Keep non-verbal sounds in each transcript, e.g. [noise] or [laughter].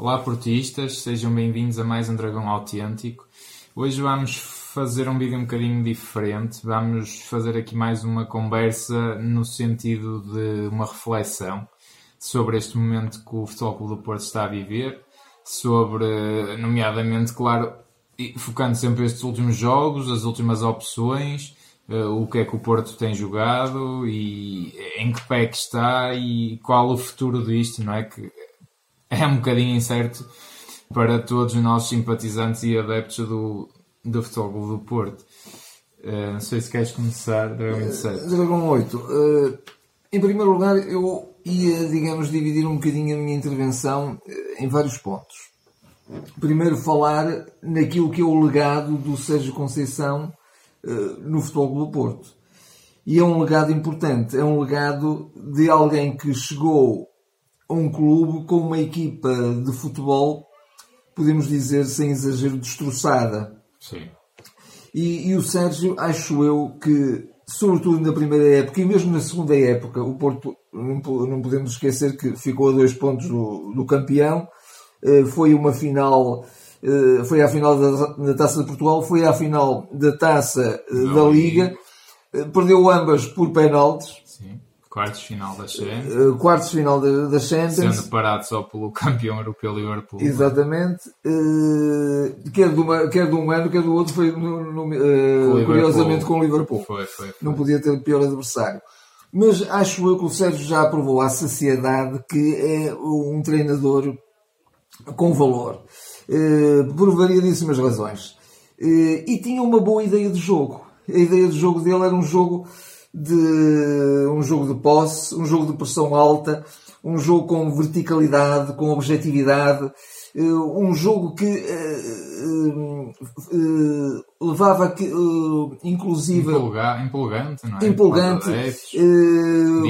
Olá portistas, sejam bem-vindos a mais um Dragão Autêntico. Hoje vamos fazer um vídeo um bocadinho diferente, vamos fazer aqui mais uma conversa no sentido de uma reflexão sobre este momento que o Futebol Clube do Porto está a viver, sobre, nomeadamente, claro, focando sempre estes últimos jogos, as últimas opções, uh, o que é que o Porto tem jogado e em que pé que está e qual o futuro disto, não é? Que [laughs] é um bocadinho incerto para todos os nossos simpatizantes e adeptos do, do Futebol do Porto. Uh, não sei se queres começar, Dragão 27. Dragão 8. Uh, em primeiro lugar, eu ia, digamos, dividir um bocadinho a minha intervenção em vários pontos primeiro falar naquilo que é o legado do Sérgio Conceição uh, no Futebol do Porto. E é um legado importante, é um legado de alguém que chegou a um clube com uma equipa de futebol, podemos dizer sem exagero, destroçada. Sim. E, e o Sérgio, acho eu que, sobretudo na primeira época e mesmo na segunda época, o Porto, não, não podemos esquecer que ficou a dois pontos do, do campeão, eh, foi uma final, eh, foi a final da, Taça de Portugal, foi a final da Taça eh, da Liga, perdeu ambas por penaltis. Quartos final da Champions. Quartos final da, da Champions. Sendo parado só pelo [laughs] campeão europeu Liverpool. Exatamente. quer, de uma, quer de um ano, quer do outro, foi no, no, com curiosamente com o Liverpool. Foi, foi, foi. Não podia ter pior adversário. Mas acho eu que o Sérgio já provou à sociedade que é um treinador com valor, eh, por variedíssimas razões. Eh, e tinha uma boa ideia de jogo. A ideia de jogo dele era um jogo de um jogo de posse, um jogo de pressão alta, um jogo com verticalidade, com objetividade, eh, um jogo que uh, uh, levava uh, inclusive Empolga, empolgante, não é? empolgante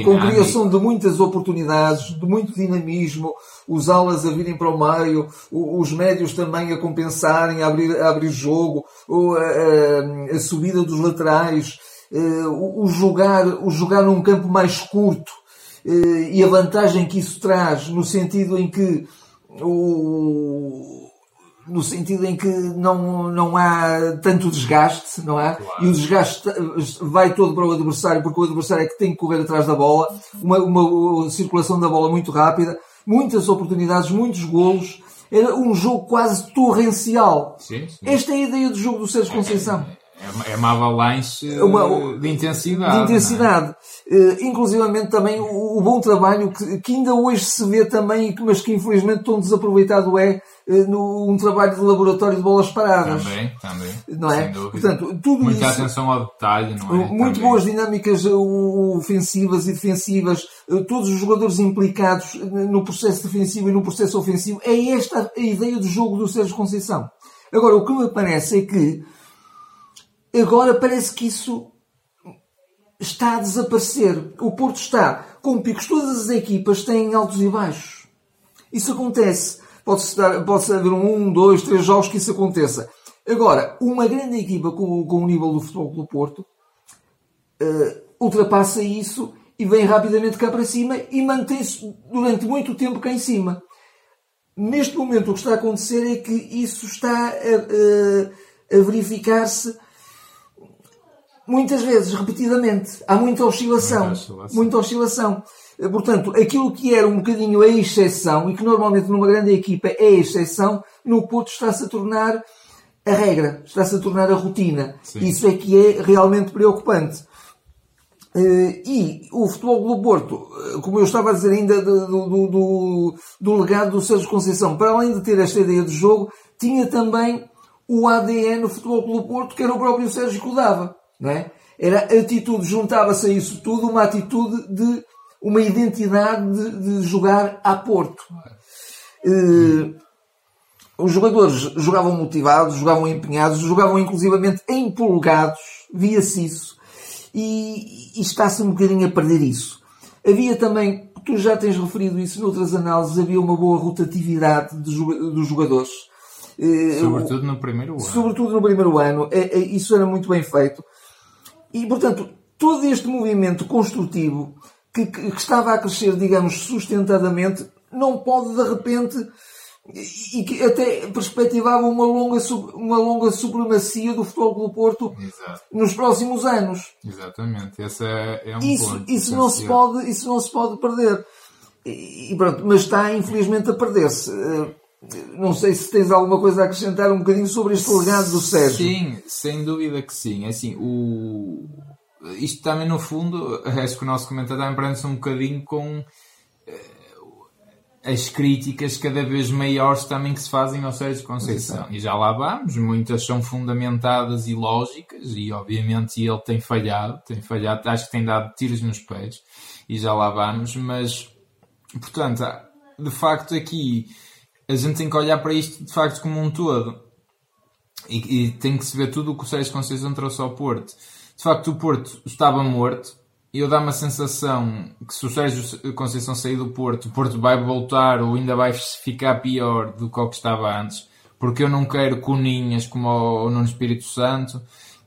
com criação de muitas oportunidades, de muito dinamismo, os alas a virem para o meio, os médios também a compensarem, a abrir, a abrir jogo, a, a, a subida dos laterais, o, jogar, o jogar num campo mais curto e a vantagem que isso traz no sentido em que o, no sentido em que não, não há tanto desgaste, não é? Claro. E o desgaste vai todo para o adversário, porque o adversário é que tem que correr atrás da bola, uma, uma circulação da bola muito rápida, muitas oportunidades, muitos golos. Era um jogo quase torrencial. Sim, sim. Esta é a ideia do jogo do Sérgio Conceição. É uma avalanche é uma, de intensidade. De intensidade. É? Uh, inclusivamente também o, o, bom trabalho que, que, ainda hoje se vê também, mas que infelizmente tão desaproveitado é uh, no, um trabalho de laboratório de bolas paradas. Também, também. Não é? Portanto, tudo Muita isso, atenção ao detalhe, não é? Muito também. boas dinâmicas uh, ofensivas e defensivas, todos os jogadores implicados no processo defensivo e no processo ofensivo. É esta a ideia do jogo do Sérgio Conceição. Agora, o que me parece é que Agora parece que isso está a desaparecer. O Porto está com picos. Todas as equipas têm altos e baixos. Isso acontece. Pode-se pode haver um, dois, três jogos que isso aconteça. Agora, uma grande equipa com, com o nível do futebol do Porto uh, ultrapassa isso e vem rapidamente cá para cima e mantém-se durante muito tempo cá em cima. Neste momento o que está a acontecer é que isso está a, a, a verificar-se muitas vezes, repetidamente. Há muita oscilação. Muita oscilação. Oscilação. Portanto, aquilo que era um bocadinho a exceção, e que normalmente numa grande equipa é a exceção, no Porto está-se a tornar a regra, está-se a tornar a rotina. Sim. Isso é que é realmente preocupante. Eh, e o futebol do Porto, eh, como eu estava a dizer ainda do, do, do, do legado do Sérgio Conceição, para além de ter esta ideia de jogo, tinha também o ADN do futebol do Porto, que era o próprio Sérgio que o dava não é? Era atitude, juntava-se a isso tudo uma atitude de uma identidade de, de jogar a Porto. Uh, os jogadores jogavam motivados, jogavam empenhados, jogavam inclusivamente empolgados, via-se isso. E, e está-se um bocadinho a perder isso. Havia também, tu já tens referido isso noutras análises, havia uma boa rotatividade dos jogadores. Eh, sobretudo no primeiro ano. Sobretudo no primeiro ano. É, é, isso era muito bem feito. E, portanto, todo este movimento construtivo que, que, estava a crescer, digamos, sustentadamente, não pode de repente e que até perspectivava uma longa, uma longa supremacia do Futebol do Porto Exato. nos próximos anos. Exatamente, esse é, é um isso, ponto. Isso não, se pode, isso não se pode perder. E, pronto, mas está infelizmente a perder-se. Eh, não sei se tens alguma coisa a acrescentar um bocadinho sobre este legado do Sérgio. Sim, sem dúvida que sim. É assim, o... isto também no fundo, acho que o nosso comentário também prende-se um bocadinho com as críticas cada vez maiores também que se fazem ao Sérgio Conceição. E já lá vamos, muitas são fundamentadas e lógicas, e obviamente ele tem falhado, tem falhado, acho que tem dado tiros nos pés, e já lá vamos, mas, portanto, de facto aqui a gente tem que olhar para isto de facto como um todo. E, e tem que se ver tudo o que o Sérgio Conceição trouxe ao Porto. De facto, o Porto estava morto, eu dá-me a sensação que se o Sérgio Conceição sair do Porto, o Porto vai voltar ou ainda vai ficar pior do que o que estava antes, porque eu não quero coninhas como o Nuno Espírito Santo,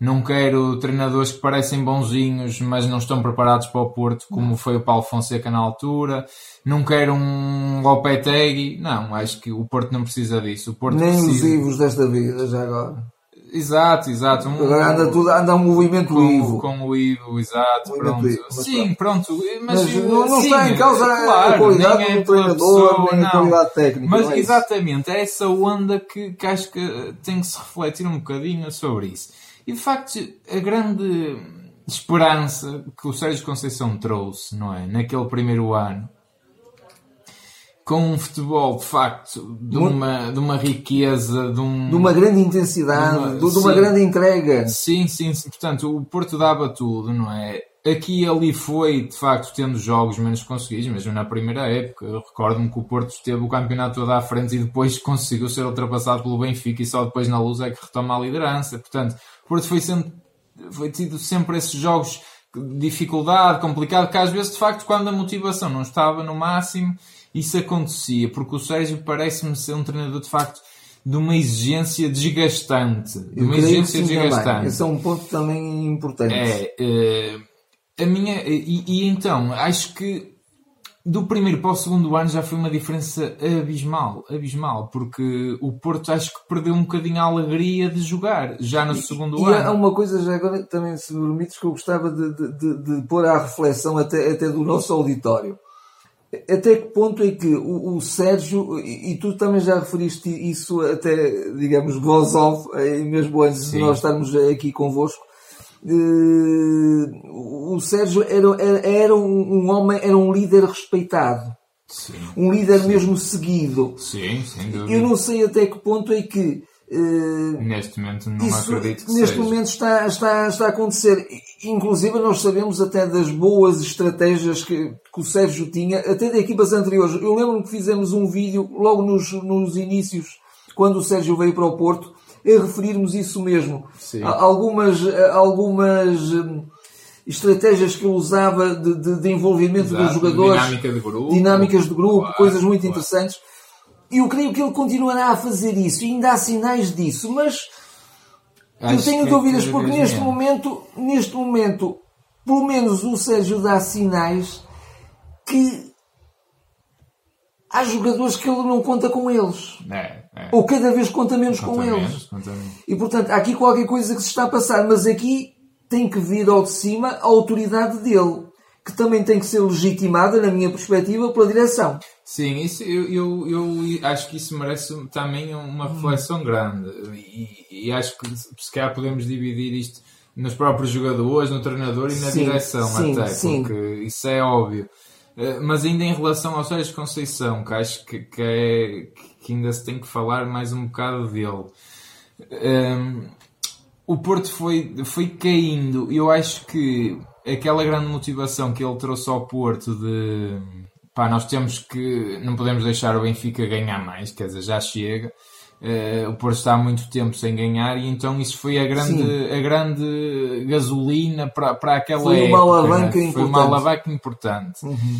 não quero treinadores que parecem bonzinhos, mas não estão preparados para o Porto, como foi o Paulo Fonseca na altura, não quero um Lopetegui, não, acho que o Porto não precisa disso. O Porto Nem precisa... os Ivos desta vida, já agora. Exato, exato. Um, Agora anda, tudo, anda um movimento com, Ivo. Com o Ivo, exato. pronto. Ivo, sim, pronto. Mas, mas não, não sim, está em causa claro, a qualidade do treinador, pessoa, nem a qualidade técnica. Mas é exatamente, é essa onda que, que acho que tem que se refletir um bocadinho sobre isso. E de facto, a grande esperança que o Sérgio Conceição trouxe, não é? Naquele primeiro ano, com um futebol de facto de uma, de uma riqueza, de, um, de uma grande intensidade, de uma, de uma grande entrega. Sim, sim, sim, portanto o Porto dava tudo, não é? Aqui e ali foi de facto tendo jogos menos conseguidos, mesmo na primeira época. Recordo-me que o Porto esteve o campeonato todo à frente e depois [laughs] conseguiu ser ultrapassado pelo Benfica e só depois na luz é que retoma a liderança. Portanto, o Porto foi, sendo, foi tido sempre esses jogos de dificuldade, complicado, que às vezes de facto quando a motivação não estava no máximo isso acontecia, porque o Sérgio parece-me ser um treinador de facto de uma exigência desgastante. De uma exigência desgastante. Também. Esse é um ponto também importante. É, uh, a minha, e, e, então, acho que do primeiro para o segundo ano já foi uma diferença abismal, abismal, porque o Porto acho que perdeu um bocadinho a alegria de jogar, já no e, segundo e ano. E há uma coisa já agora também, se me permites, que eu gostava de, de, de, de pôr à reflexão até, até do nosso auditório até que ponto é que o, o Sérgio, e, e, tu também já referiste isso até, digamos, voz off, mesmo antes Sim. de nós estarmos aqui convosco, o Sérgio era, era, um, homem, era um líder respeitado. Sim. Um líder mesmo seguido. Sim, sem dúvida. Eu não sei até que ponto é que Uh, neste momento não isso, acredito que Neste seja. momento está, está, está a acontecer. Inclusive nós sabemos até das boas estratégias que, que o Sérgio tinha, até de equipas anteriores. Eu lembro-me que fizemos um vídeo logo nos, nos inícios, quando o Sérgio veio para o Porto, referirmos isso mesmo. Sim. Algumas, algumas hum, estratégias que ele usava de, de, de envolvimento Exato. dos jogadores, dinâmica de grupo, dinâmicas de grupo, claro, coisas muito claro. interessantes e eu creio que ele continuará a fazer isso, e ainda há sinais disso, mas Acho eu tenho dúvidas, porque neste momento, neste momento, pelo menos o Sérgio dá sinais que há jogadores que ele não conta com eles. É, é. Ou cada vez conta menos conta com menos, eles. Menos. E portanto, há aqui qualquer coisa que se está a passar, mas aqui tem que vir ao de cima a autoridade dele que também tem que ser legitimada, na minha perspectiva, pela direção. Sim, isso, eu, eu, eu acho que isso merece também uma reflexão grande. E, e, acho que se calhar podemos dividir isto nos próprios jogadores, no treinador e na sim, direção sim, até, sim. porque isso é óbvio. Eh, mas ainda em relação ao Sérgio Conceição, que acho que, que, é, que ainda se tem que falar mais um bocado dele. Um, o Porto foi, foi caindo. Eu acho que aquela grande motivação que ele trouxe ao Porto de pá, nós temos que não podemos deixar o Benfica ganhar mais, quer dizer, já chega. Uh, o Porto está há muito tempo sem ganhar e então isso foi a grande, a grande gasolina para, para aquela foi época. Uma alavanca né? Foi uma alavanca importante. Uhum.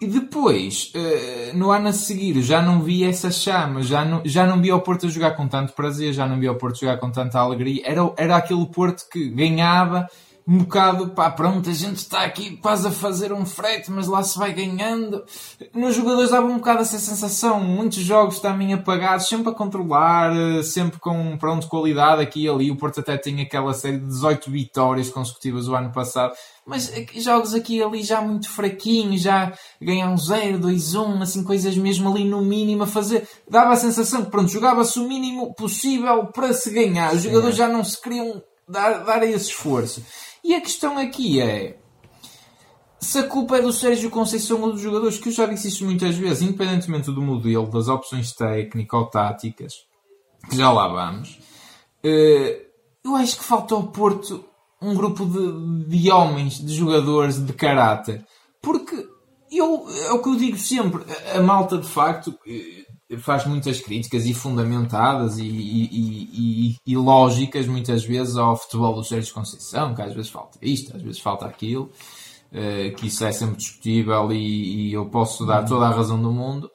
E depois, uh, no ano a seguir, já não vi essa chama, já não, já não vi o Porto a jogar com tanto prazer, já não vi o Porto jogar com tanta alegria. Era, era aquele Porto que ganhava um bocado, pá, pronto, a gente está aqui quase a fazer um frete, mas lá se vai ganhando. Nos jogadores dava um bocado essa sensação, muitos jogos também apagados, sempre a controlar, eh, sempre com, pronto, qualidade aqui e ali. O Porto até tinha aquela série de 18 vitórias consecutivas o ano passado, mas jogos aqui e ali já muito fraquinhos, já ganhar um 0, 2, 1, assim, coisas mesmo ali no mínimo a fazer. Dava a sensação que, pronto, jogava-se o mínimo possível para se ganhar. Os jogadores já não se queriam dar, dar esse esforço. E a questão aqui é se a culpa é do Sérgio Conceição ou dos jogadores, que eu já disse isso muitas vezes, independentemente do modelo, das opções técnico-táticas, que já lá vamos, eh, eu acho que falta ao Porto um grupo de, de homens, de jogadores de caráter. Porque eu, é o que eu digo sempre, a malta de facto eh, faz muitas críticas e fundamentadas e, e, e, e, lógicas muitas vezes ao futebol do Sérgio Conceição, que às vezes falta isto, às vezes falta aquilo, uh, que isso é sempre discutível e, eu posso dar toda a razão do mundo.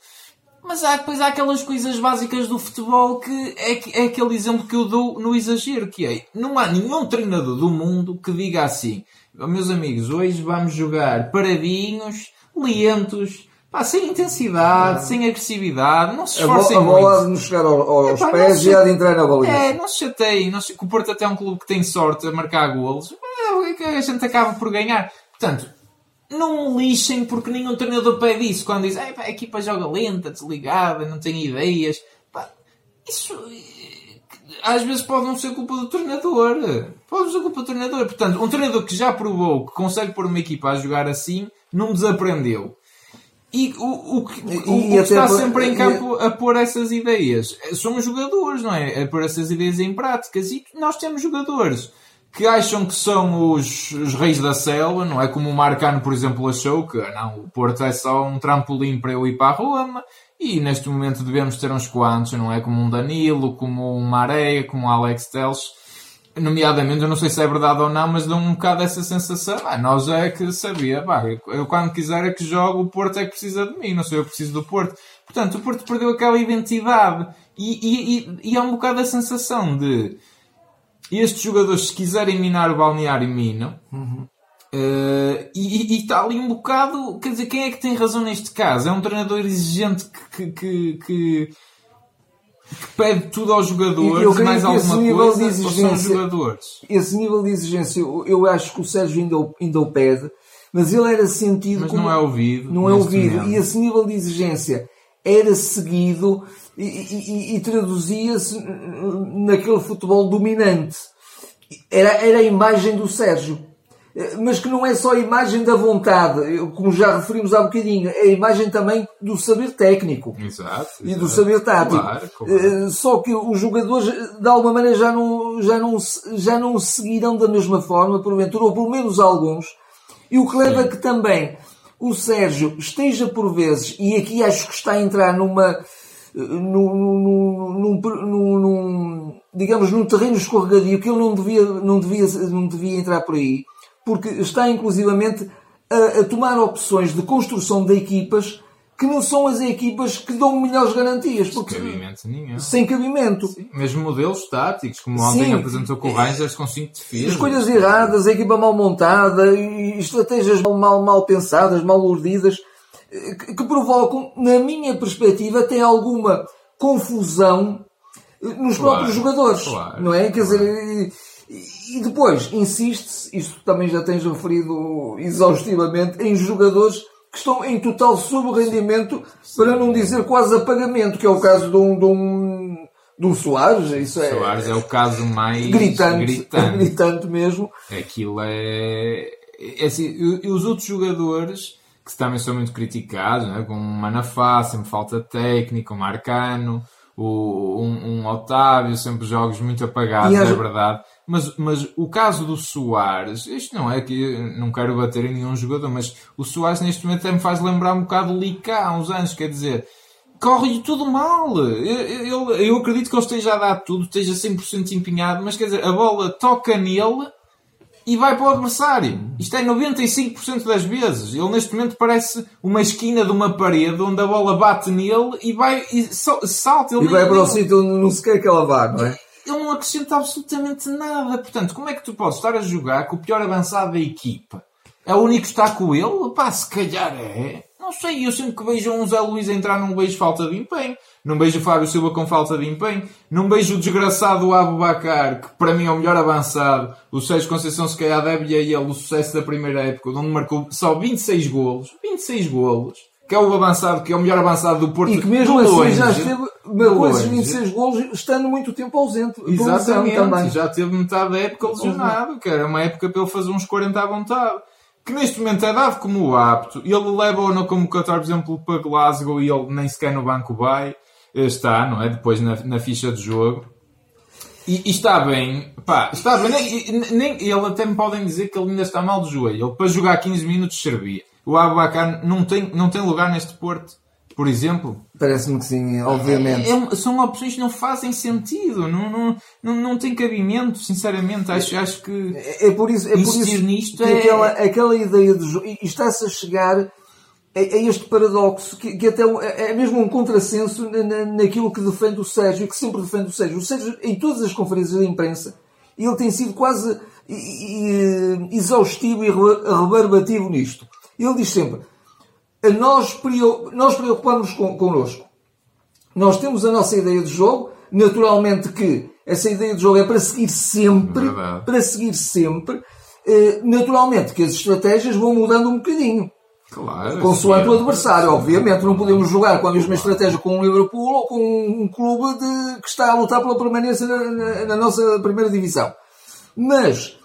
Mas há, depois há aquelas coisas básicas do futebol que é, é aquele exemplo que eu dou no exagero, que é, não há nenhum treinador do mundo que diga assim, meus amigos, hoje vamos jogar paradinhos, lentos, Pá, sem intensidade, sem agressividade, não se esforcem A, bo a bola de nos chegar ao, aos Epá, pés e há de entrar na baliza. É, não se chateiem. Não se... O Porto até é um clube que tem sorte a marcar golos. É, a gente acaba por ganhar. Portanto, não lixem porque nenhum treinador pede isso. Quando diz, pá, a equipa joga lenta, desligada, não tem ideias. Pá, isso às vezes pode não ser culpa do treinador. Pode ser culpa do treinador. Portanto, um treinador que já provou que consegue pôr uma equipa a jogar assim, não desaprendeu. E o, o, que, o, o está por, sempre em campo a pôr essas ideias somos jogadores, não é? A pôr essas ideias em práticas. E nós temos jogadores que acham que são os, os reis da selva, não é? Como o Marcano, por exemplo, achou que ah, não, o Porto é só um trampolim para eu ir para a Roma. E neste momento devemos ter uns quantos, não é? Como um Danilo, como um Maréia, como um Alex Teles nomeadamente, eu não sei se é verdade ou não, mas dá um bocado essa sensação. Ah, nós é que sabia, pá, eu quando quiser é que jogo, o Porto é que precisa de mim, não sei eu preciso do Porto. Portanto, o Porto perdeu aquela identidade e, e, e, e há um bocado a sensação de estes jogadores, se quiserem minar o balneário, minam. Uhum. Uh, e, e está ali um bocado, quer dizer, quem é que tem razão neste caso? É um treinador exigente que, que, que que pede tudo aos jogadores, eu mais alguma coisa, de exigência, são jogadores? Esse nível de exigência, eu, eu acho que o Sérgio ainda, ainda o pede, mas ele era sentido mas como... não é ouvido. Não é ouvido. Momento. E esse nível de exigência era seguido e, e, e traduzia-se naquele futebol dominante. Era, era a imagem do Sérgio. Eh, mas que não é só a imagem da vontade, como já referimos há bocadinho, é a imagem também do saber técnico exato, e do saber tático. Claro, claro. Eh, só que os jogadores, de alguma maneira, já não, já não, já não seguirão da mesma forma, porventura, ou pelo menos alguns, e o que leva Sim. que também o Sérgio esteja por vezes, e aqui acho que está a entrar numa, eh, num, num, num, num digamos, num terreno escorregadio que ele não devia, não devia, não devia entrar por aí porque está inclusivamente a, a tomar opções de construção de equipas que não são as equipas que dão melhores garantias. Porque, sem cabimento nenhum. Sem cabimento. Sim. Mesmo modelos táticos, como ontem apresentou com o Rangers com 5 defesas. Escolhas erradas, a equipa mal montada, estratégias mal, mal, mal pensadas, mal urdidas, que, que, provocam, na minha perspectiva, até alguma confusão nos claro, próprios jogadores. Claro, não é? Quer claro. dizer, e depois, insiste-se, isto também já tens referido exaustivamente, em jogadores que estão em total subrendimento, para não dizer quase apagamento, que é o caso de um, de um, de um Soares. Isso é, Soares é o caso mais gritante, gritante. [laughs] gritante mesmo. Aquilo é, é assim, e os outros jogadores que também são muito criticados, né? como o Manafá, sempre falta técnica, o Marcano, o, um, um Otávio, sempre jogos muito apagados, é verdade. Mas, mas o caso do Soares, isto não é que não quero bater em nenhum jogador, mas o Soares neste momento até me faz lembrar um bocado o Licá há uns anos, quer dizer, corre-lhe tudo mal. Eu, eu, eu, acredito que ele esteja a dar tudo, esteja 100% empenhado, mas quer dizer, a bola toca nele e vai para o adversário. Isto é 95% das vezes. Ele neste momento parece uma esquina de uma parede onde a bola bate nele e vai e salta. Ele e vai para o sítio onde não se quer que ela vá, não é? Ele não, acrescenta absolutamente nada. Portanto, como é que tu podes estar a jogar com o pior avançado da equipa? É o único que está com ele? Pá, se calhar é. Não sei, eu sempre que vejo um Zé Luís entrar, não vejo falta de empenho. Não vejo o Fábio Silva com falta de empenho. Não vejo o desgraçado Abu Bakar, que para mim é o melhor avançado. O Sérgio Conceição se calhar deve a ele o sucesso da primeira época, onde marcou só 26 golos. 26 golos. Que é o avançado, que é o melhor avançado do Porto. E que mesmo assim longe, já esteve, com esses 26 golos, estando muito tempo ausente. Exatamente. Também. Já teve metade da época lesionado, que era uma época para ele fazer uns 40 à vontade que neste momento é dado como apto, ele leva-o na convocatória, por exemplo, para Glasgow e ele nem sequer no banco vai, está, não é? Depois na, na ficha de jogo. E, e, está bem, pá, está bem. Nem, nem, ele até me podem dizer que ele ainda está mal de joelho. Ele para jogar 15 minutos servia. O Abacar não tem, não tem lugar neste Porto por exemplo? Parece-me que sim, obviamente. É, é, são opções que não fazem sentido, não, não, não, não tem cabimento, sinceramente. Acho, acho que é, é por isso, é por isso nisto que é... aquela, aquela ideia de jogo, e está-se a chegar a, a, este paradoxo, que, que até é, é mesmo um contrassenso na, na, naquilo que defende o Sérgio, e que sempre defende o Sérgio. O Sérgio, em todas as conferências de imprensa, ele tem sido quase exaustivo e rebarbativo nisto. Ele diz sempre, nós, nós preocupamos com, connosco. Nós temos a nossa ideia de jogo, naturalmente que essa ideia de jogo é para seguir sempre, Verdade. para seguir sempre, eh, naturalmente que as estratégias vão mudando um bocadinho. Claro. Consoante o adversário, obviamente. Não podemos jogar com a mesma estratégia com um Liverpool ou com um clube de, que está a lutar pela permanência na, na, na nossa primeira divisão. Mas,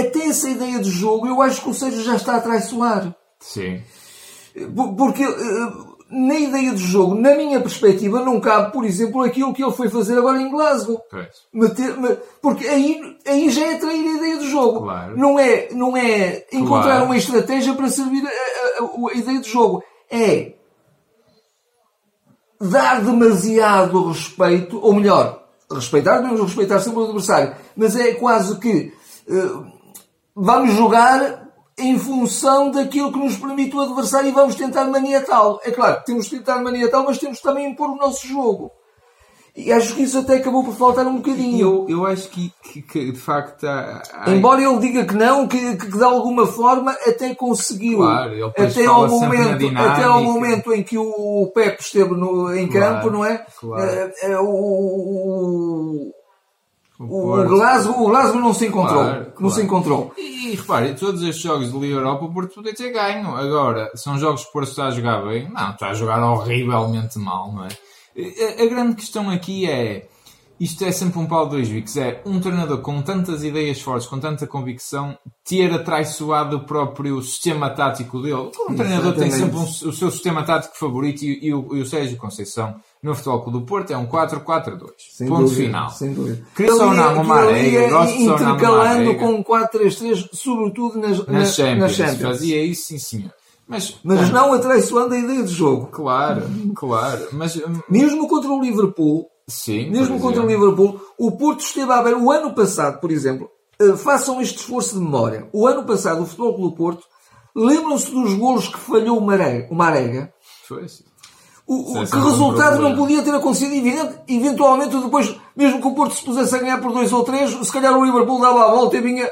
até essa ideia de jogo, eu acho que o Sérgio já está a traiçoar. Sim. Porque eh, na ideia de jogo, na minha perspectiva, não cabe, por exemplo, aquilo que ele foi fazer agora em Glasgow. Meter, porque aí, aí já é trair a ideia de jogo. Claro. Não é, não é encontrar claro. uma estratégia para servir a, a, a, ideia de jogo. É dar demasiado respeito, ou melhor, respeitar, devemos respeitar sempre o adversário, mas é quase que uh, vamos jogar em função daquilo que nos permite o adversário e vamos tentar maniatá-lo. É claro, temos de tentar maniatá-lo, mas temos também impor o nosso jogo. E acho que isso até acabou por faltar um bocadinho. Eu, eu acho que, que, que de facto há... Embora ele diga que não, que, que, de alguma forma até conseguiu. Claro, ele até ao momento, até ao momento em que o Pepe esteve no, em campo, claro, não é? Claro. É, é, o, o, o, Glasgow, o Glasgow não se encontrou. Claro, não claro. se encontrou. E, e repare, todos estes jogos de Liga Europa o Porto podia ter ganho. Agora, são jogos que o Porto está a jogar bem? Não, está a jogar horrivelmente mal, não é? A, a grande questão aqui é isto é sempre um pau de dois bicos. É um treinador com tantas ideias fortes, com tanta convicção, ter atraiçoado o próprio sistema tático dele. Um treinador tem sempre um, o seu sistema tático favorito e, e, o, e o Sérgio Conceição no Futebol Clube do Porto é um 4-4-2. Ponto dúvida, final. Sem dúvida. Queria ou não uma areia, gosto intercalando com um 4-3-3, sobretudo nas, nas, Champions. nas Champions. Fazia isso, sim senhor. Mas, mas não atraiçoando a ideia de jogo. Claro, claro. Mas, hum, Mesmo contra o Liverpool, Sim, mesmo contra o Liverpool, o Porto esteve a ver o ano passado, por exemplo, uh, façam este esforço de memória. O ano passado, o Futebol Clube Porto, lembram-se dos golos que falhou o Marega? Foi. O, o que resultado não podia ter acontecido, evidente, eventualmente depois, mesmo que o Porto se pusesse a ganhar por dois ou três, se calhar o Liverpool dava a volta e vinha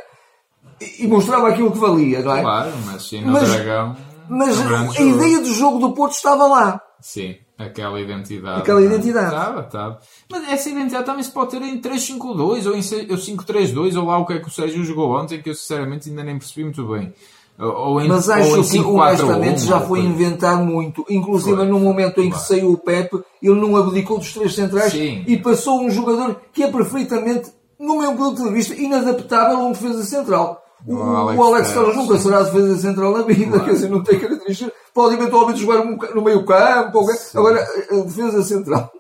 e, e mostrava aquilo que valia, não é? Claro, mas sim, no mas, Dragão. Mas a ideia do jogo do Porto estava lá. Sim. Aquela identidade. Aquela identidade. Estava, estava. Mas essa identidade também se pode ter em 3-5-2 ou em 5-3-2 ou lá o que é que o Sérgio jogou ontem que eu sinceramente ainda nem percebi muito bem. Ou em, Mas acho ou em 5, que honestamente já foi inventado muito. Inclusive foi. no momento em que foi. saiu o Pepe, ele não abdicou dos três centrais Sim. e passou um jogador que é perfeitamente, no meu ponto de vista, inadaptável a um defesa central. O, Alex, Alex Telles nunca será defesa central na vida, claro. quer dizer, não tem características. Pode eventualmente jogar no meio campo, agora, a defesa central.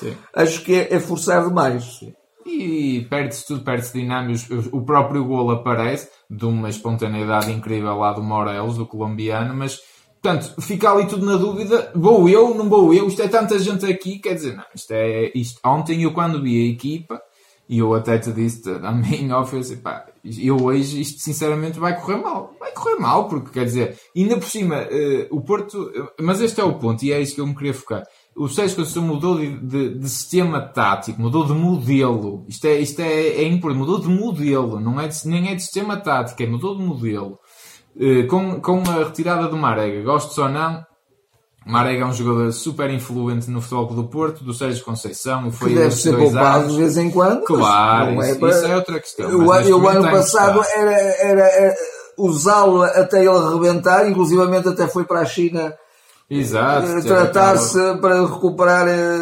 Sim. Acho que é, é forçar demais. Sim. E perde-se tudo, perde-se dinâmicos. O próprio gol aparece de uma espontaneidade incrível lá do Morelos, do colombiano, mas Portanto, fica ali tudo na dúvida. Vou eu, não vou eu? Isto é tanta gente aqui. Quer dizer, não, isto é. Isto. Ontem eu, quando vi a equipa, e eu até te disse a mim off, pá, eu hoje isto sinceramente vai correr mal. Vai correr mal, porque quer dizer, ainda por cima, uh, o Porto. Mas este é o ponto, e é isso que eu me queria focar. o Sérgio Conceição mudou de, de, de, sistema tático, mudou de modelo. Isto é, isto é, é importante, mudou de modelo, não é de, nem é de sistema tático, é mudou de modelo. Uh, com, com a retirada do Marega, gostos ou não, Marega é um jogador super influente no futebol do Porto, do Sérgio Conceição, e foi que deve ser poupado de vez em quando. Claro, é isso, para... isso, é outra questão. Eu, o ano passado era, era, era usá-lo até ele arrebentar, inclusivamente até foi para a China. Eh, tratar-se para recuperar eh,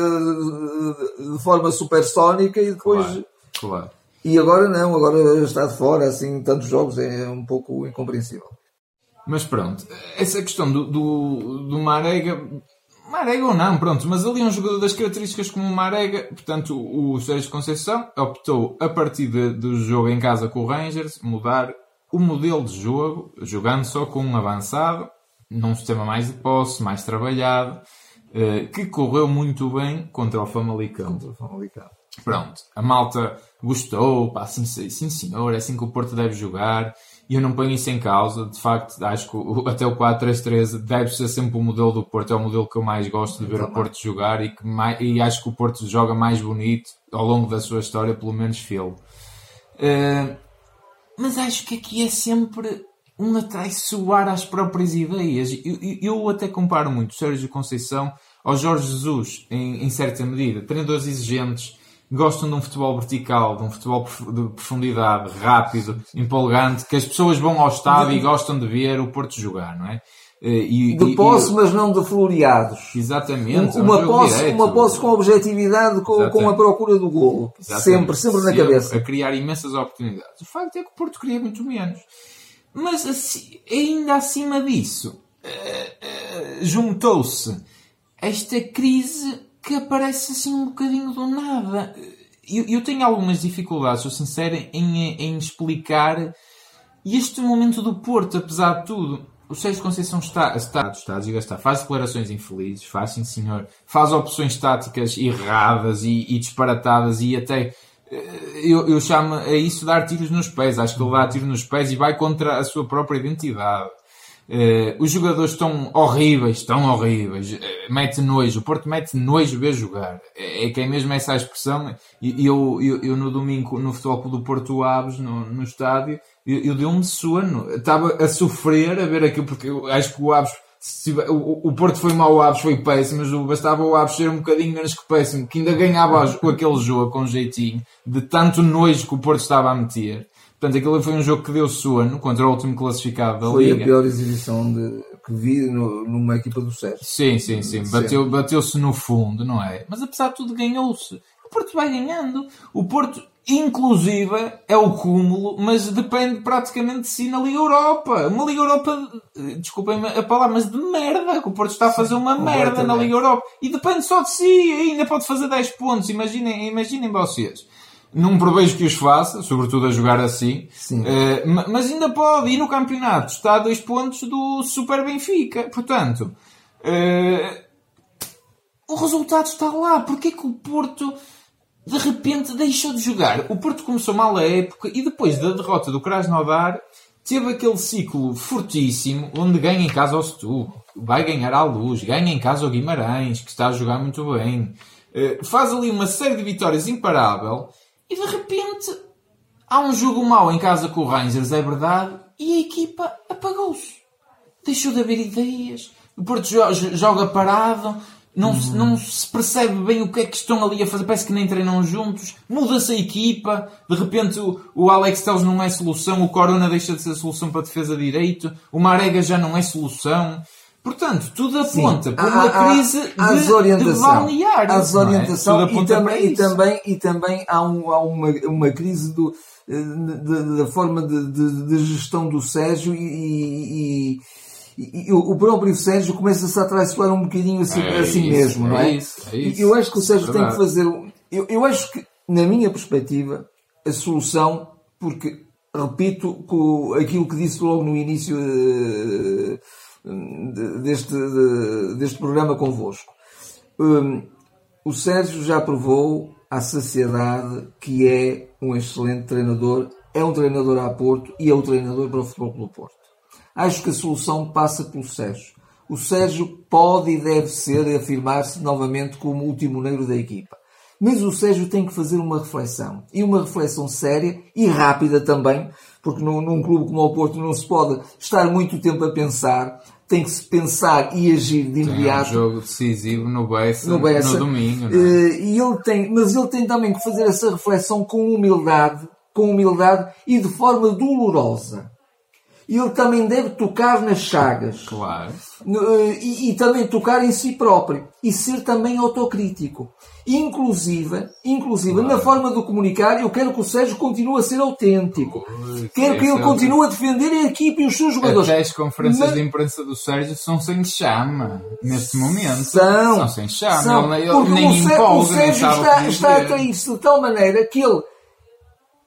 de forma supersónica e depois. Claro, claro. E agora não, agora está de fora, assim, tantos jogos é um pouco incompreensível. Mas pronto, essa questão do, do, do Marega, Marega ou não, pronto, mas ali é um jogador das características como o Marega, portanto o Sérgio Conceição optou a partir de, do jogo em casa com o Rangers mudar o modelo de jogo, jogando só com um avançado num sistema mais de posse, mais trabalhado, uh, que correu muito bem contra o Famalicão. Contra o Famalicão. Pronto, a malta gostou, pá, sim, sim senhor, é assim que o Porto deve jogar, e eu não ponho isso em causa, de facto, acho que o, até o 4-3-3 deve ser sempre o modelo do Porto, é o modelo que eu mais gosto de ver o Porto jogar e, que mais, e acho que o Porto joga mais bonito ao longo da sua história, pelo menos filo. Uh, mas acho que aqui é sempre um atraiçoar às próprias ideias. Eu, eu, até comparo muito o Sérgio Conceição ao Jorge Jesus, em, em certa medida. Treinadores exigentes, gostam de um futebol vertical, de um futebol de profundidade, rápido, empolgante, que as pessoas vão ao estádio e gostam de ver o Porto jogar, não é? Eh, e, de posse, e, mas não de floreados. Exatamente. Uma, é um posse, uma posse com objetividade, com, com a procura do golo. Sempre, sempre na cabeça. A criar imensas oportunidades. O facto é que o Porto cria muito menos. Mas assim, ainda acima disso, uh, uh, juntou-se esta crise que aparece assim um bocadinho do nada. Eu, eu tenho algumas dificuldades, sou sincero, em, em explicar este momento do Porto, apesar de tudo. O Sérgio Conceição está, está, está, diga está, faz declarações infelizes, faz sim senhor, faz opções táticas erradas e, e disparatadas e até eh, eu, eu chamo a isso dar tiros nos pés. Acho que ele dá tiro nos pés e vai contra a sua própria identidade. Uh, os jogadores estão horríveis, estão horríveis. Uh, mete nojo. O Porto mete nojo ver jogar. É, é que é mesmo essa a expressão. E eu, eu, eu, no domingo, no Futebol do Porto Aves, no, no estádio, eu, eu dei um sono. Estava a sofrer a ver aquilo, porque eu acho que o Aves o, o Porto foi mau, o Aves foi péssimo, mas bastava o Aves ser um bocadinho menos que péssimo, que ainda ganhava com aquele jogo com jeitinho, de tanto nojo que o Porto estava a meter. Portanto, aquele foi um jogo que deu sono contra o último classificado da foi Liga. Foi a pior exibição de, que vi no, numa equipa do Sérgio. Sim, sim, sim. Bateu, bateu-se no fundo, não é? Mas apesar de tudo, ganhou-se. O Porto vai ganhando. O Porto inclusive é o cúmulo, mas depende praticamente de si na Liga Europa. Uma Liga Europa, desculpem a palavra, mas de merda, que o Porto está a fazer uma merda na Liga Europa. E depende só de si, ainda pode fazer 10 pontos, imaginem, imaginem vocês. Não prevejo que os faça, sobretudo a jogar assim, uh, mas ainda pode, e no campeonato está a 2 pontos do Super Benfica. Portanto, uh, o resultado está lá. Porquê que o Porto de repente deixou de jogar. O Porto começou mal a época e depois da derrota do Krasnodar teve aquele ciclo fortíssimo onde ganha em casa ao Setúbal, vai ganhar à Luz, ganha em casa ao Guimarães, que está a jogar muito bem, uh, faz ali uma série de vitórias imparável e de repente há um jogo mau em casa com o Rangers, é verdade, e a equipa apagou-se. Deixou de haver ideias. O Porto joga parado, não, uhum. não se percebe bem o que é que estão ali a fazer, parece que nem treinam juntos, muda-se a equipa, de repente o, o Alex Telles não é solução, o Corona deixa de ser solução para defesa de direito, o Marega já não é solução. Portanto, tudo aponta para uma há, crise há, de, de balneário. Há desorientação é? e, também, e, também, e também há, um, há uma, uma crise do, da forma de, de, de, gestão do Sérgio e, e e, o próprio Sérgio começa-se a traiçoar um bocadinho assim, é assim isso, mesmo, não é? é? Isso, é isso. Eu acho que o Sérgio tem que fazer. Eu, eu acho que, na minha perspectiva, a solução, porque, repito, com aquilo que disse logo no início uh, deste, de, deste programa convosco. Um, o Sérgio já provou à sociedade que é um excelente treinador, é um treinador a Porto e é um treinador para o Futebol Clube Porto. Acho que a solução passa pelo Sérgio. o Sérgio pode e deve ser afirmar-se novamente como o timoneiro da equipa. Mas o Sérgio tem que fazer uma reflexão. E uma reflexão séria e rápida também, porque num, num clube como o Porto não se pode estar muito tempo a pensar. Tem que se pensar e agir de imediato. Tem um jogo decisivo no Bessa, no, Bessa. no domingo. Não é? Eh, e ele tem, mas ele tem também que fazer essa reflexão com humildade, com humildade e de forma dolorosa ele também deve tocar nas chagas. Claro. Eh, e, e, também tocar em si próprio. E ser também autocrítico. Inclusive, inclusive claro. na forma de comunicar, eu quero que o Sérgio continue a ser autêntico. Ui, quero que ele é continue a defender a equipe e os seus jogadores. Até as conferências Mas... de imprensa do Sérgio são sem chama, neste momento. São. São sem chama. São. Ele, ele nem o, empolga, o Sérgio está, está a cair-se de tal maneira que ele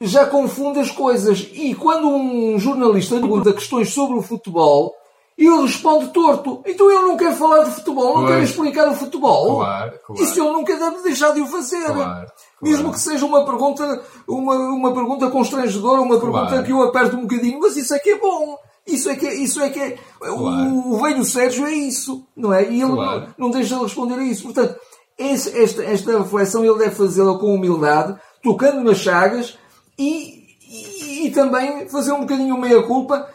já confunde as coisas. E quando um jornalista pergunta questões sobre o futebol, ele responde torto. Então ele não quer falar de futebol, não pois. quer explicar o futebol. Claro, claro. Isso ele nunca deve deixar de o fazer. Claro, Mesmo que seja uma pergunta, uma, uma pergunta constrangedora, uma pergunta que eu aperto um bocadinho, mas isso é que é bom. Isso é que, isso é que é. O, o velho Sérgio é isso, não é? E ele não, não deixa de responder a isso. Portanto, esse, esta, esta reflexão ele deve fazê-la com humildade, tocando nas chagas, e, e, e também fazer um bocadinho meia-culpa